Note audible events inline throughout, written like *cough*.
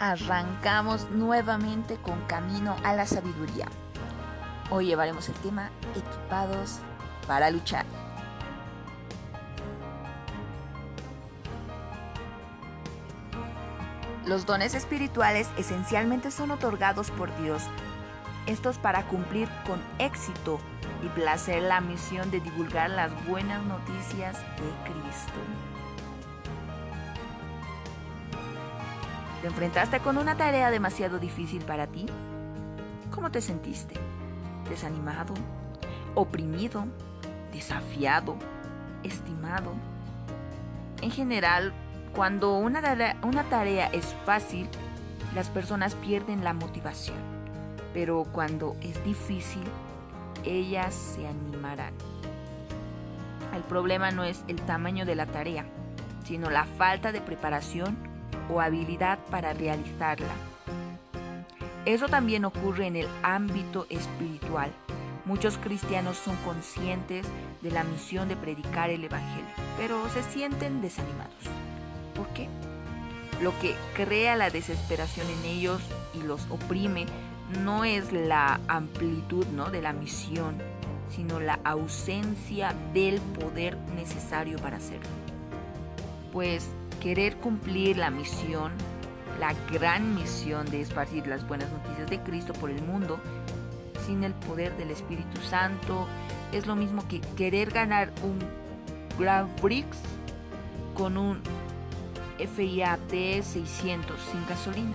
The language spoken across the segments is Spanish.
arrancamos nuevamente con Camino a la Sabiduría. Hoy llevaremos el tema Equipados para luchar. Los dones espirituales esencialmente son otorgados por Dios, estos para cumplir con éxito y placer la misión de divulgar las buenas noticias de Cristo. ¿Te enfrentaste con una tarea demasiado difícil para ti? ¿Cómo te sentiste? ¿Desanimado? ¿Oprimido? ¿Desafiado? ¿Estimado? En general, cuando una tarea, una tarea es fácil, las personas pierden la motivación. Pero cuando es difícil, ellas se animarán. El problema no es el tamaño de la tarea, sino la falta de preparación o habilidad para realizarla. Eso también ocurre en el ámbito espiritual. Muchos cristianos son conscientes de la misión de predicar el Evangelio, pero se sienten desanimados. ¿Por qué? Lo que crea la desesperación en ellos y los oprime no es la amplitud ¿no? de la misión, sino la ausencia del poder necesario para hacerlo. Pues querer cumplir la misión, la gran misión de esparcir las buenas noticias de Cristo por el mundo, sin el poder del Espíritu Santo, es lo mismo que querer ganar un Grand Prix con un FIAT 600 sin gasolina.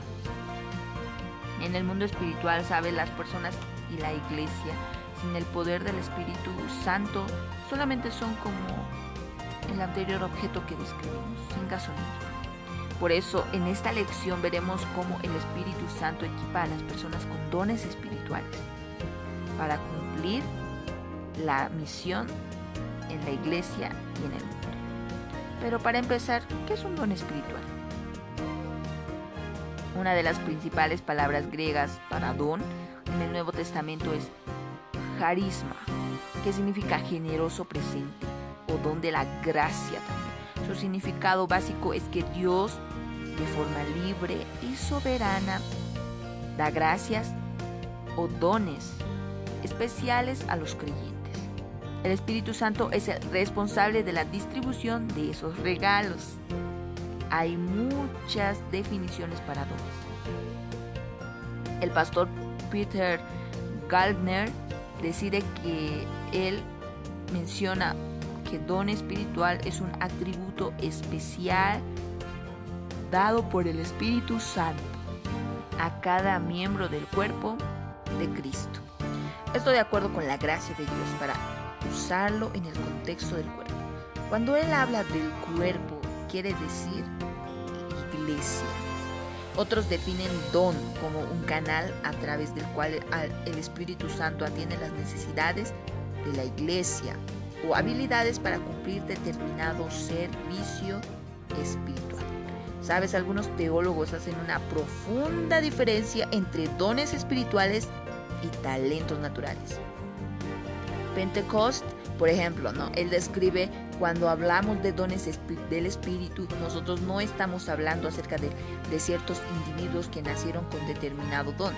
En el mundo espiritual, ¿sabes? Las personas y la iglesia, sin el poder del Espíritu Santo, solamente son como el anterior objeto que describimos, sin gasolina. Por eso, en esta lección veremos cómo el Espíritu Santo equipa a las personas con dones espirituales para cumplir la misión en la iglesia y en el mundo. Pero para empezar, ¿qué es un don espiritual? Una de las principales palabras griegas para don en el Nuevo Testamento es carisma, que significa generoso presente o don de la gracia también. Su significado básico es que Dios, de forma libre y soberana, da gracias o dones especiales a los creyentes. El Espíritu Santo es el responsable de la distribución de esos regalos. Hay muchas definiciones para dones. El pastor Peter Gardner decide que él menciona que don espiritual es un atributo especial dado por el Espíritu Santo a cada miembro del cuerpo de Cristo. Estoy de acuerdo con la gracia de Dios para usarlo en el contexto del cuerpo. Cuando Él habla del cuerpo, quiere decir iglesia. Otros definen don como un canal a través del cual el Espíritu Santo atiende las necesidades de la iglesia o habilidades para cumplir determinado servicio espiritual. Sabes, algunos teólogos hacen una profunda diferencia entre dones espirituales y talentos naturales. Pentecost, por ejemplo, ¿no? Él describe cuando hablamos de dones del espíritu, nosotros no estamos hablando acerca de, de ciertos individuos que nacieron con determinado don.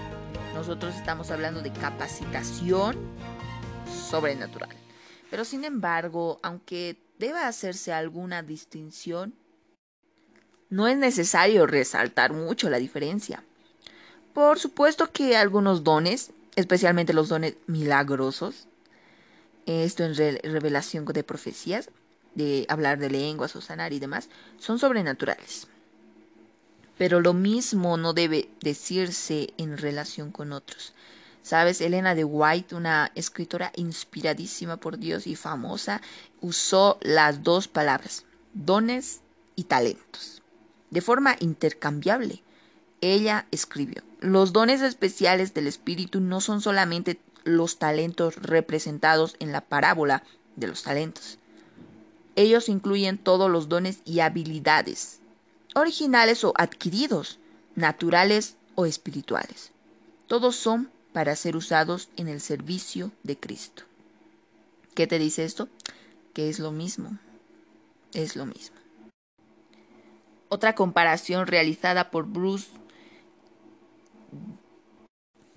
Nosotros estamos hablando de capacitación sobrenatural. Pero sin embargo, aunque deba hacerse alguna distinción, no es necesario resaltar mucho la diferencia. Por supuesto que algunos dones, especialmente los dones milagrosos, esto en revelación de profecías, de hablar de lenguas o sanar y demás, son sobrenaturales. Pero lo mismo no debe decirse en relación con otros. Sabes, Elena de White, una escritora inspiradísima por Dios y famosa, usó las dos palabras, dones y talentos, de forma intercambiable. Ella escribió, los dones especiales del Espíritu no son solamente los talentos representados en la parábola de los talentos. Ellos incluyen todos los dones y habilidades, originales o adquiridos, naturales o espirituales. Todos son para ser usados en el servicio de Cristo. ¿Qué te dice esto? Que es lo mismo. Es lo mismo. Otra comparación realizada por Bruce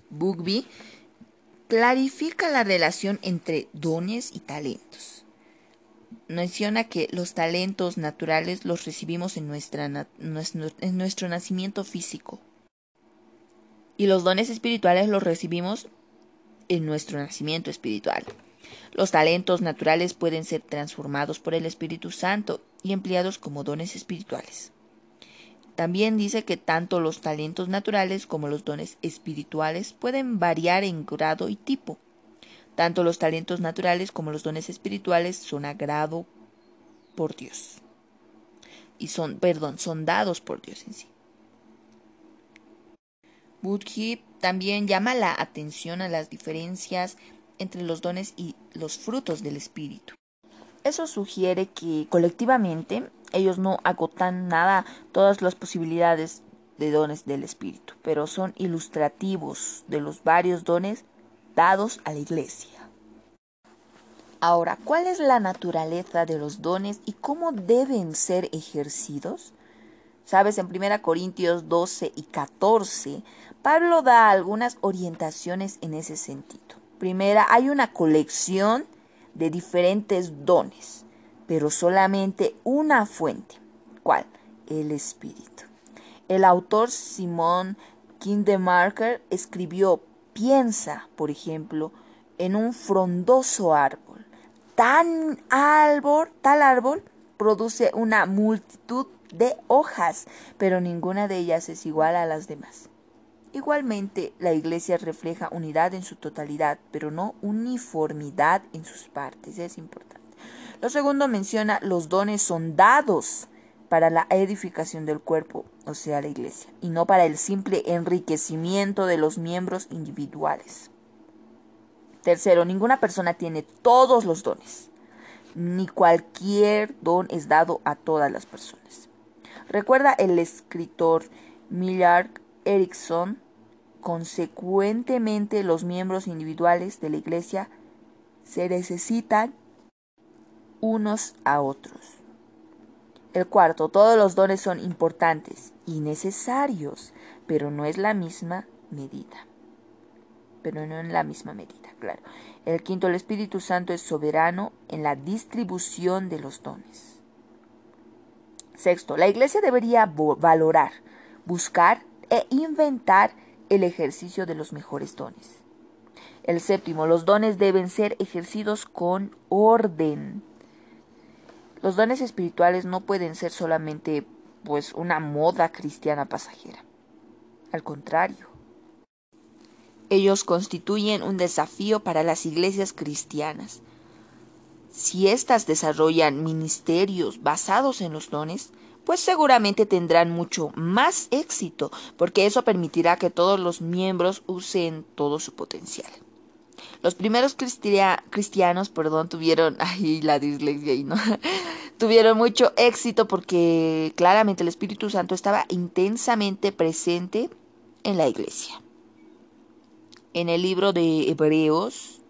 Bugby clarifica la relación entre dones y talentos. Menciona que los talentos naturales los recibimos en, en nuestro nacimiento físico y los dones espirituales los recibimos en nuestro nacimiento espiritual. Los talentos naturales pueden ser transformados por el Espíritu Santo y empleados como dones espirituales. También dice que tanto los talentos naturales como los dones espirituales pueden variar en grado y tipo. Tanto los talentos naturales como los dones espirituales son agrado por Dios. Y son, perdón, son dados por Dios en sí. Budji también llama la atención a las diferencias entre los dones y los frutos del espíritu. Eso sugiere que colectivamente ellos no agotan nada todas las posibilidades de dones del espíritu, pero son ilustrativos de los varios dones dados a la iglesia. Ahora, ¿cuál es la naturaleza de los dones y cómo deben ser ejercidos? Sabes, en 1 Corintios 12 y 14, Pablo da algunas orientaciones en ese sentido. Primera, hay una colección de diferentes dones, pero solamente una fuente. ¿Cuál? El Espíritu. El autor Simón Kindemarker escribió, piensa, por ejemplo, en un frondoso árbol. Tan árbol, tal árbol produce una multitud de hojas, pero ninguna de ellas es igual a las demás. Igualmente, la Iglesia refleja unidad en su totalidad, pero no uniformidad en sus partes. Es importante. Lo segundo menciona los dones son dados para la edificación del cuerpo, o sea, la Iglesia, y no para el simple enriquecimiento de los miembros individuales. Tercero, ninguna persona tiene todos los dones, ni cualquier don es dado a todas las personas. Recuerda el escritor Millard Erickson, consecuentemente los miembros individuales de la Iglesia se necesitan unos a otros. El cuarto, todos los dones son importantes y necesarios, pero no es la misma medida. Pero no en la misma medida, claro. El quinto, el Espíritu Santo es soberano en la distribución de los dones. Sexto, la Iglesia debería valorar, buscar e inventar el ejercicio de los mejores dones. El séptimo, los dones deben ser ejercidos con orden. Los dones espirituales no pueden ser solamente pues una moda cristiana pasajera. Al contrario, ellos constituyen un desafío para las iglesias cristianas. Si éstas desarrollan ministerios basados en los dones, pues seguramente tendrán mucho más éxito, porque eso permitirá que todos los miembros usen todo su potencial. Los primeros cristianos, perdón, tuvieron, *laughs* ay, la dislexia ¿no? *laughs* tuvieron mucho éxito porque claramente el Espíritu Santo estaba intensamente presente en la iglesia. En el libro de Hebreos,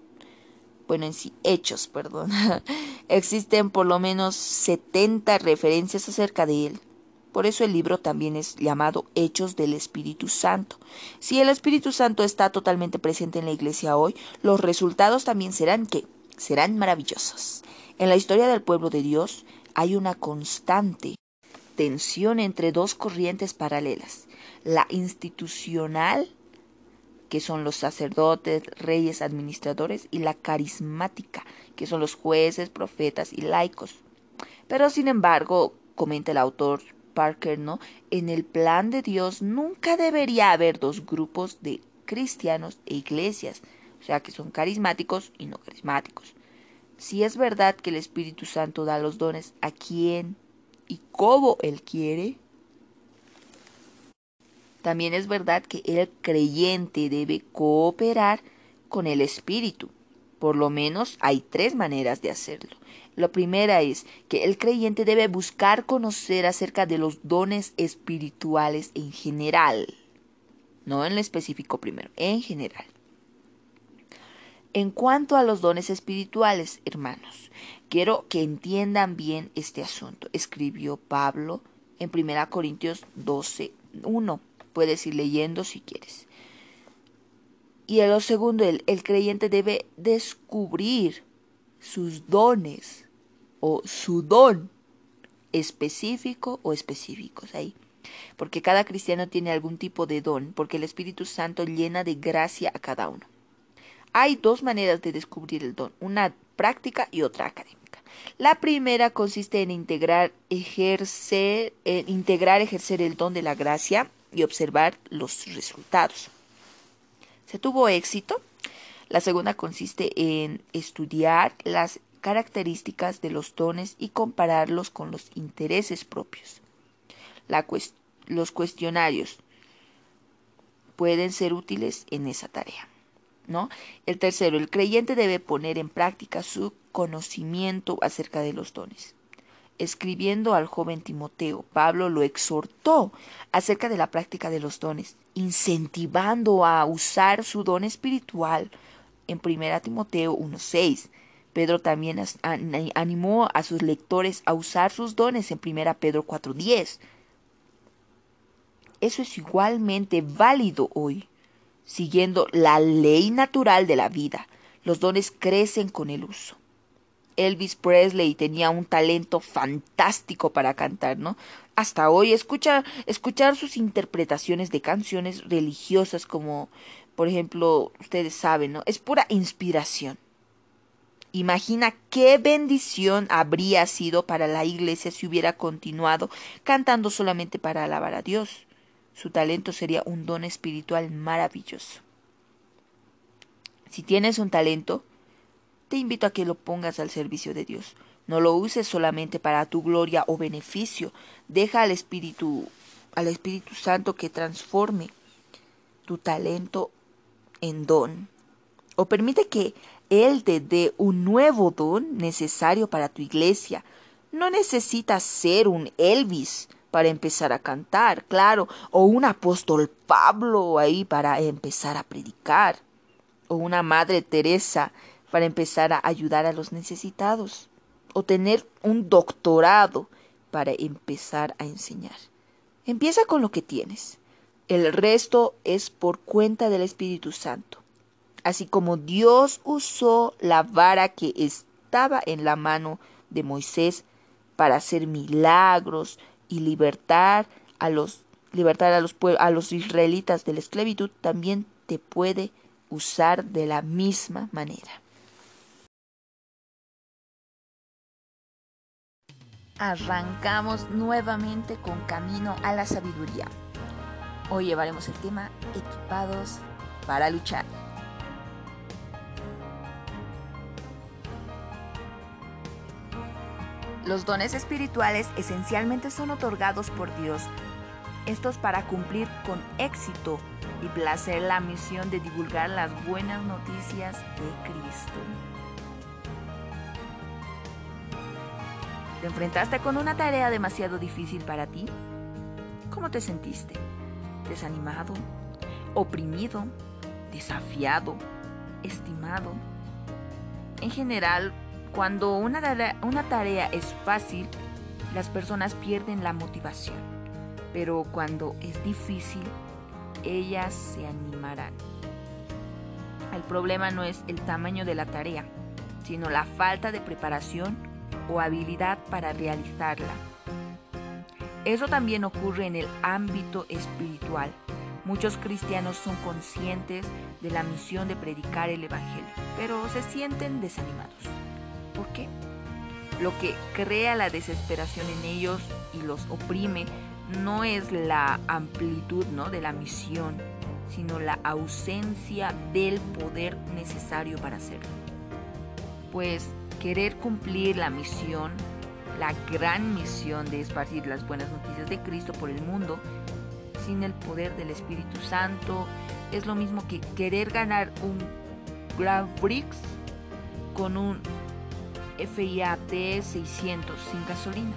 bueno, en sí, hechos, perdón, *laughs* existen por lo menos 70 referencias acerca de él. Por eso el libro también es llamado Hechos del Espíritu Santo. Si el Espíritu Santo está totalmente presente en la iglesia hoy, los resultados también serán que serán maravillosos. En la historia del pueblo de Dios hay una constante tensión entre dos corrientes paralelas, la institucional que son los sacerdotes, reyes, administradores, y la carismática, que son los jueces, profetas y laicos. Pero sin embargo, comenta el autor Parker, ¿no? En el plan de Dios nunca debería haber dos grupos de cristianos e iglesias, o sea, que son carismáticos y no carismáticos. Si es verdad que el Espíritu Santo da los dones a quien y cómo Él quiere, también es verdad que el creyente debe cooperar con el Espíritu. Por lo menos hay tres maneras de hacerlo. La primera es que el creyente debe buscar conocer acerca de los dones espirituales en general. No en lo específico primero, en general. En cuanto a los dones espirituales, hermanos, quiero que entiendan bien este asunto. Escribió Pablo en 1 Corintios 12, 1. Puedes ir leyendo si quieres. Y lo segundo, el, el creyente debe descubrir sus dones o su don específico o específicos ahí. Porque cada cristiano tiene algún tipo de don, porque el Espíritu Santo llena de gracia a cada uno. Hay dos maneras de descubrir el don, una práctica y otra académica. La primera consiste en integrar, ejercer, integrar, ejercer el don de la gracia y observar los resultados. ¿Se tuvo éxito? La segunda consiste en estudiar las características de los dones y compararlos con los intereses propios. los cuestionarios pueden ser útiles en esa tarea. ¿no? El tercero, el creyente debe poner en práctica su conocimiento acerca de los dones. Escribiendo al joven Timoteo, Pablo lo exhortó acerca de la práctica de los dones, incentivando a usar su don espiritual en 1 Timoteo 1.6. Pedro también animó a sus lectores a usar sus dones en 1 Pedro 4.10. Eso es igualmente válido hoy. Siguiendo la ley natural de la vida, los dones crecen con el uso. Elvis Presley tenía un talento fantástico para cantar, ¿no? Hasta hoy escuchar, sus interpretaciones de canciones religiosas como, por ejemplo, ustedes saben, ¿no? Es pura inspiración. Imagina qué bendición habría sido para la iglesia si hubiera continuado cantando solamente para alabar a Dios. Su talento sería un don espiritual maravilloso. Si tienes un talento, te invito a que lo pongas al servicio de Dios. No lo uses solamente para tu gloria o beneficio. Deja al Espíritu, al Espíritu Santo que transforme tu talento en don. O permite que él te dé un nuevo don necesario para tu iglesia. No necesitas ser un Elvis para empezar a cantar, claro, o un apóstol Pablo ahí para empezar a predicar, o una Madre Teresa para empezar a ayudar a los necesitados, o tener un doctorado para empezar a enseñar. Empieza con lo que tienes. El resto es por cuenta del Espíritu Santo así como Dios usó la vara que estaba en la mano de Moisés para hacer milagros y libertar a los libertar a los, a los israelitas de la esclavitud, también te puede usar de la misma manera. Arrancamos nuevamente con Camino a la Sabiduría. Hoy llevaremos el tema Equipados para luchar. Los dones espirituales esencialmente son otorgados por Dios, estos para cumplir con éxito y placer la misión de divulgar las buenas noticias de Cristo. ¿Te enfrentaste con una tarea demasiado difícil para ti? ¿Cómo te sentiste? ¿Desanimado? ¿Oprimido? ¿Desafiado? ¿Estimado? En general, cuando una tarea, es fácil, las personas pierden la motivación, pero cuando es difícil, ellas se animarán. El problema no es el tamaño de la tarea, sino la falta de preparación o habilidad para realizarla. Eso también ocurre en el ámbito espiritual. Muchos cristianos son conscientes de la misión de predicar el Evangelio, pero se sienten desanimados. ¿Por qué? Lo que crea la desesperación en ellos y los oprime no es la amplitud ¿no? de la misión, sino la ausencia del poder necesario para hacerlo. Pues querer cumplir la misión, la gran misión de esparcir las buenas noticias de Cristo por el mundo, sin el poder del Espíritu Santo, es lo mismo que querer ganar un Grand Prix con un FIAT 600 sin gasolina.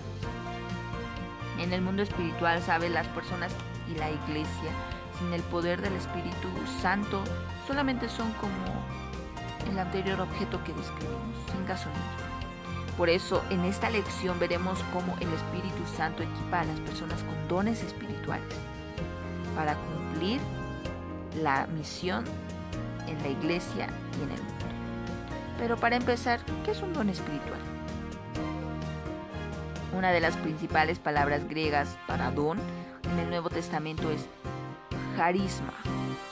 En el mundo espiritual, sabe, las personas y la iglesia, sin el poder del Espíritu Santo, solamente son como el anterior objeto que describimos, sin gasolina. Por eso, en esta lección veremos cómo el Espíritu Santo equipa a las personas con dones espirituales para cumplir la misión en la iglesia y en el mundo. Pero para empezar, ¿qué es un don espiritual? Una de las principales palabras griegas para don en el Nuevo Testamento es carisma,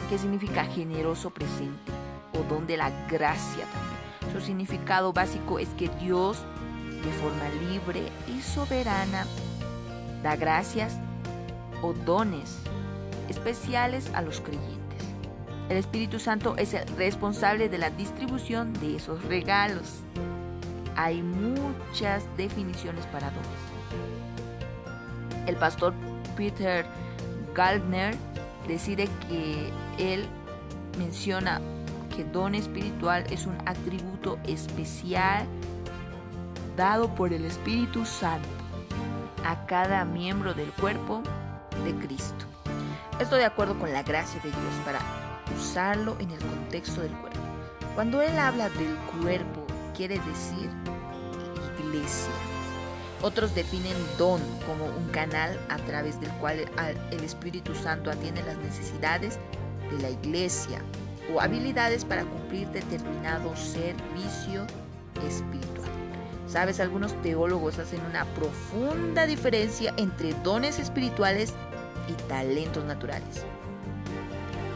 que significa generoso presente o don de la gracia también. Su significado básico es que Dios, de forma libre y soberana, da gracias o dones especiales a los creyentes. El Espíritu Santo es el responsable de la distribución de esos regalos. Hay muchas definiciones para dones. El pastor Peter Galdner decide que él menciona que don espiritual es un atributo especial dado por el Espíritu Santo a cada miembro del cuerpo de Cristo. Estoy de acuerdo con la gracia de Dios para usarlo en el contexto del cuerpo. Cuando Él habla del cuerpo, quiere decir iglesia. Otros definen don como un canal a través del cual el Espíritu Santo atiende las necesidades de la iglesia habilidades para cumplir determinado servicio espiritual. Sabes, algunos teólogos hacen una profunda diferencia entre dones espirituales y talentos naturales.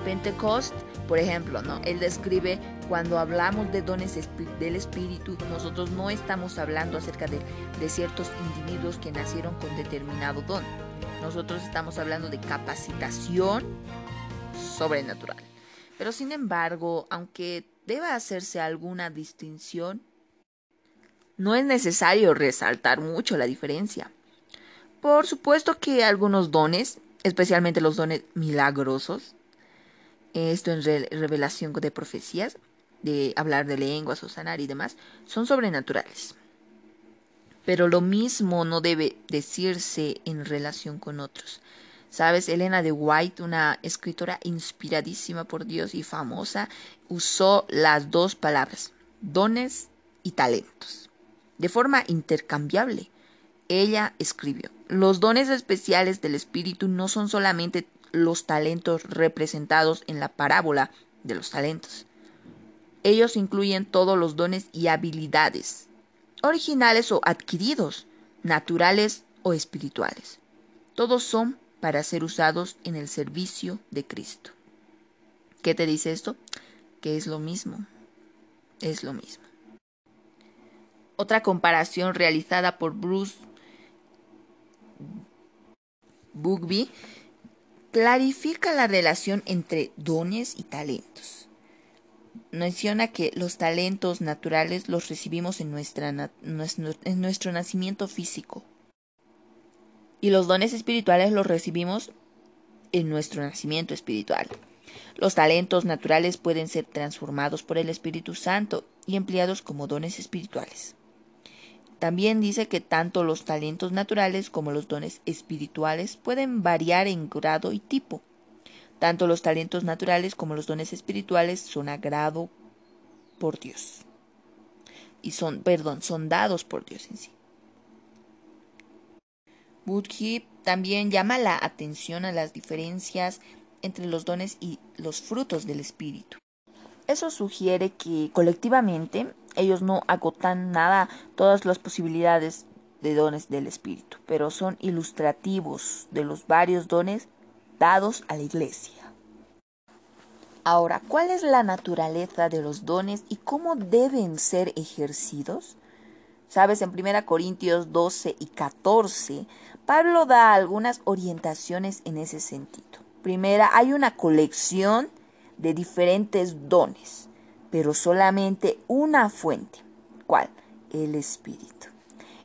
Pentecost, por ejemplo, ¿no? Él describe cuando hablamos de dones del Espíritu, nosotros no estamos hablando acerca de, de ciertos individuos que nacieron con determinado don. Nosotros estamos hablando de capacitación sobrenatural. Pero sin embargo, aunque deba hacerse alguna distinción, no es necesario resaltar mucho la diferencia. Por supuesto que algunos dones, especialmente los dones milagrosos, esto en revelación de profecías, de hablar de lenguas o sanar y demás, son sobrenaturales. Pero lo mismo no debe decirse en relación con otros. Sabes, Elena de White, una escritora inspiradísima por Dios y famosa, usó las dos palabras, dones y talentos, de forma intercambiable. Ella escribió, los dones especiales del Espíritu no son solamente los talentos representados en la parábola de los talentos. Ellos incluyen todos los dones y habilidades, originales o adquiridos, naturales o espirituales. Todos son para ser usados en el servicio de Cristo. ¿Qué te dice esto? Que es lo mismo. Es lo mismo. Otra comparación realizada por Bruce Bugby clarifica la relación entre dones y talentos. Menciona que los talentos naturales los recibimos en, en nuestro nacimiento físico y los dones espirituales los recibimos en nuestro nacimiento espiritual. Los talentos naturales pueden ser transformados por el Espíritu Santo y empleados como dones espirituales. También dice que tanto los talentos naturales como los dones espirituales pueden variar en grado y tipo. Tanto los talentos naturales como los dones espirituales son agrado por Dios. Y son, perdón, son dados por Dios en sí. Budji también llama la atención a las diferencias entre los dones y los frutos del espíritu. Eso sugiere que colectivamente ellos no agotan nada todas las posibilidades de dones del Espíritu, pero son ilustrativos de los varios dones dados a la Iglesia. Ahora, ¿cuál es la naturaleza de los dones y cómo deben ser ejercidos? Sabes, en 1 Corintios 12 y 14, Pablo da algunas orientaciones en ese sentido. Primera, hay una colección de diferentes dones pero solamente una fuente. ¿Cuál? El espíritu.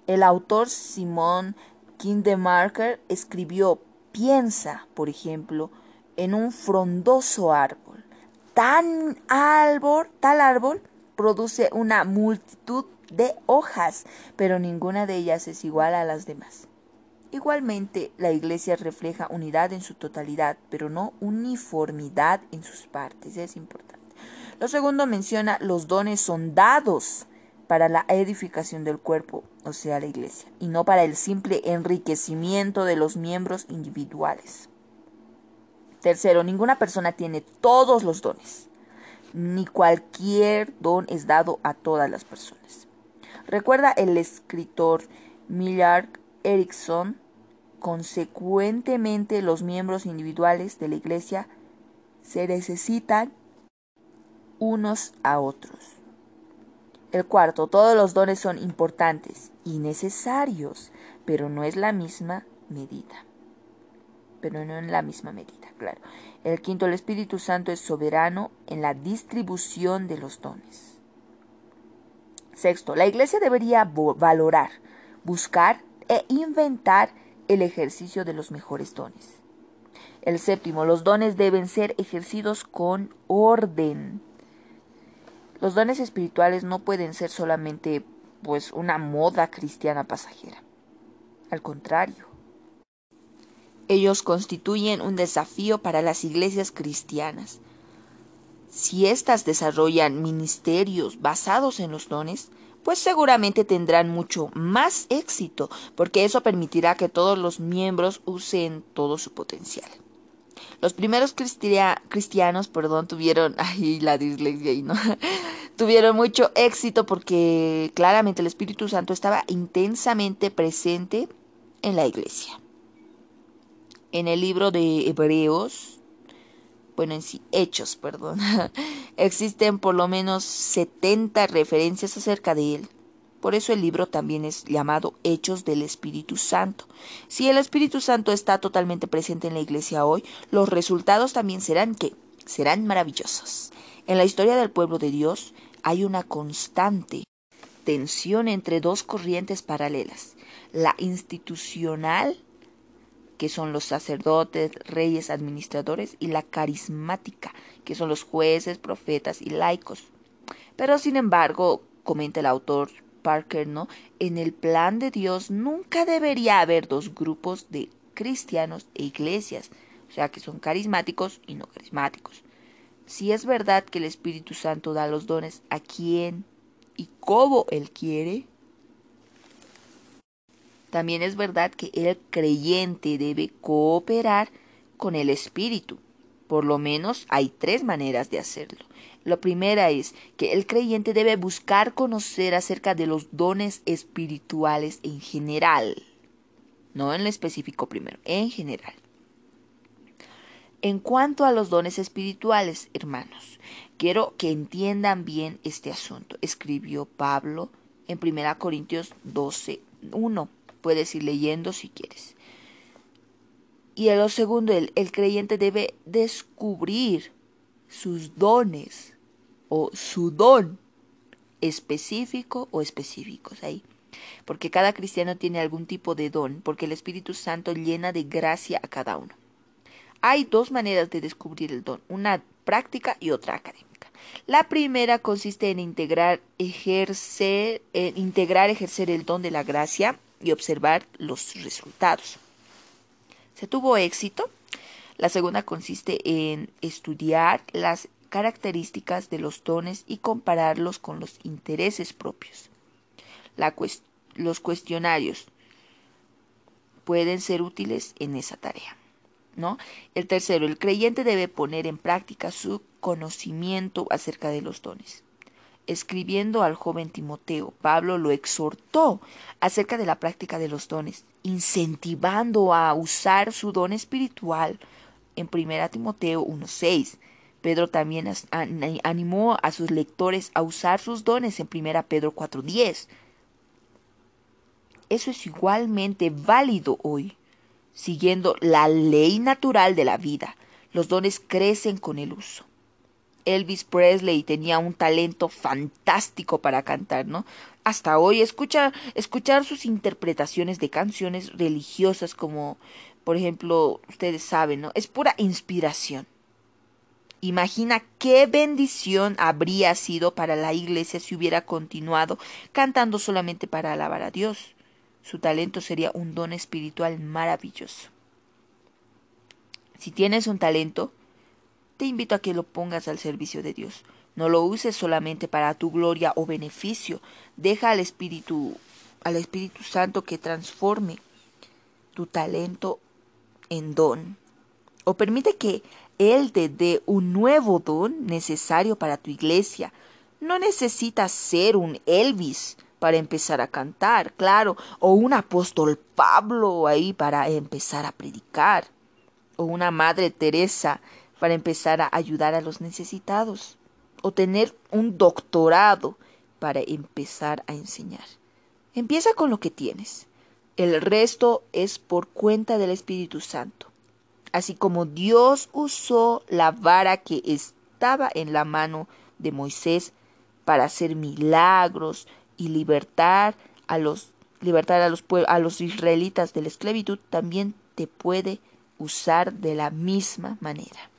El autor Simón Kindemarker escribió, piensa, por ejemplo, en un frondoso árbol. Tan árbol, tal árbol produce una multitud de hojas, pero ninguna de ellas es igual a las demás. Igualmente, la iglesia refleja unidad en su totalidad, pero no uniformidad en sus partes. Es importante. Lo segundo menciona los dones son dados para la edificación del cuerpo, o sea, la iglesia, y no para el simple enriquecimiento de los miembros individuales. Tercero, ninguna persona tiene todos los dones, ni cualquier don es dado a todas las personas. Recuerda el escritor Millard Erickson, consecuentemente los miembros individuales de la iglesia se necesitan unos a otros. El cuarto, todos los dones son importantes y necesarios, pero no es la misma medida. Pero no en la misma medida, claro. El quinto, el Espíritu Santo es soberano en la distribución de los dones. Sexto, la iglesia debería valorar, buscar e inventar el ejercicio de los mejores dones. El séptimo, los dones deben ser ejercidos con orden. Los dones espirituales no pueden ser solamente pues una moda cristiana pasajera. Al contrario, ellos constituyen un desafío para las iglesias cristianas. Si éstas desarrollan ministerios basados en los dones, pues seguramente tendrán mucho más éxito, porque eso permitirá que todos los miembros usen todo su potencial. Los primeros cristianos, perdón, tuvieron, *laughs* ay, la dislexia, *laughs* tuvieron mucho éxito porque claramente el Espíritu Santo estaba intensamente presente en la iglesia en el libro de Hebreos, bueno, en sí, Hechos, perdón, *laughs* existen por lo menos 70 referencias acerca de él. Por eso el libro también es llamado Hechos del Espíritu Santo. Si el Espíritu Santo está totalmente presente en la iglesia hoy, los resultados también serán que serán maravillosos. En la historia del pueblo de Dios hay una constante tensión entre dos corrientes paralelas, la institucional que son los sacerdotes, reyes, administradores, y la carismática, que son los jueces, profetas y laicos. Pero sin embargo, comenta el autor Parker, ¿no? En el plan de Dios nunca debería haber dos grupos de cristianos e iglesias, o sea, que son carismáticos y no carismáticos. Si es verdad que el Espíritu Santo da los dones a quien y cómo Él quiere, también es verdad que el creyente debe cooperar con el Espíritu. Por lo menos hay tres maneras de hacerlo. La primera es que el creyente debe buscar conocer acerca de los dones espirituales en general. No en lo específico primero, en general. En cuanto a los dones espirituales, hermanos, quiero que entiendan bien este asunto. Escribió Pablo en 1 Corintios 12, 1. Puedes ir leyendo si quieres. Y en lo segundo, el, el creyente debe descubrir sus dones o su don específico o específicos ahí. Porque cada cristiano tiene algún tipo de don, porque el Espíritu Santo llena de gracia a cada uno. Hay dos maneras de descubrir el don, una práctica y otra académica. La primera consiste en integrar, ejercer, integrar, ejercer el don de la gracia y observar los resultados. ¿Se tuvo éxito? La segunda consiste en estudiar las características de los dones y compararlos con los intereses propios. los cuestionarios pueden ser útiles en esa tarea. ¿no? El tercero, el creyente debe poner en práctica su conocimiento acerca de los dones escribiendo al joven Timoteo, Pablo lo exhortó acerca de la práctica de los dones, incentivando a usar su don espiritual en 1 Timoteo 1.6. Pedro también animó a sus lectores a usar sus dones en 1 Pedro 4.10. Eso es igualmente válido hoy. Siguiendo la ley natural de la vida, los dones crecen con el uso. Elvis Presley tenía un talento fantástico para cantar, ¿no? Hasta hoy escuchar, sus interpretaciones de canciones religiosas como, por ejemplo, ustedes saben, ¿no? Es pura inspiración. Imagina qué bendición habría sido para la iglesia si hubiera continuado cantando solamente para alabar a Dios. Su talento sería un don espiritual maravilloso. Si tienes un talento, te invito a que lo pongas al servicio de Dios. No lo uses solamente para tu gloria o beneficio. Deja al Espíritu, al Espíritu Santo que transforme tu talento en don. O permite que Él te dé un nuevo don necesario para tu iglesia. No necesitas ser un Elvis para empezar a cantar, claro, o un apóstol Pablo ahí para empezar a predicar, o una Madre Teresa para empezar a ayudar a los necesitados, o tener un doctorado para empezar a enseñar. Empieza con lo que tienes. El resto es por cuenta del Espíritu Santo. Así como Dios usó la vara que estaba en la mano de Moisés para hacer milagros y libertar a los libertar a los, a los israelitas de la esclavitud, también te puede usar de la misma manera.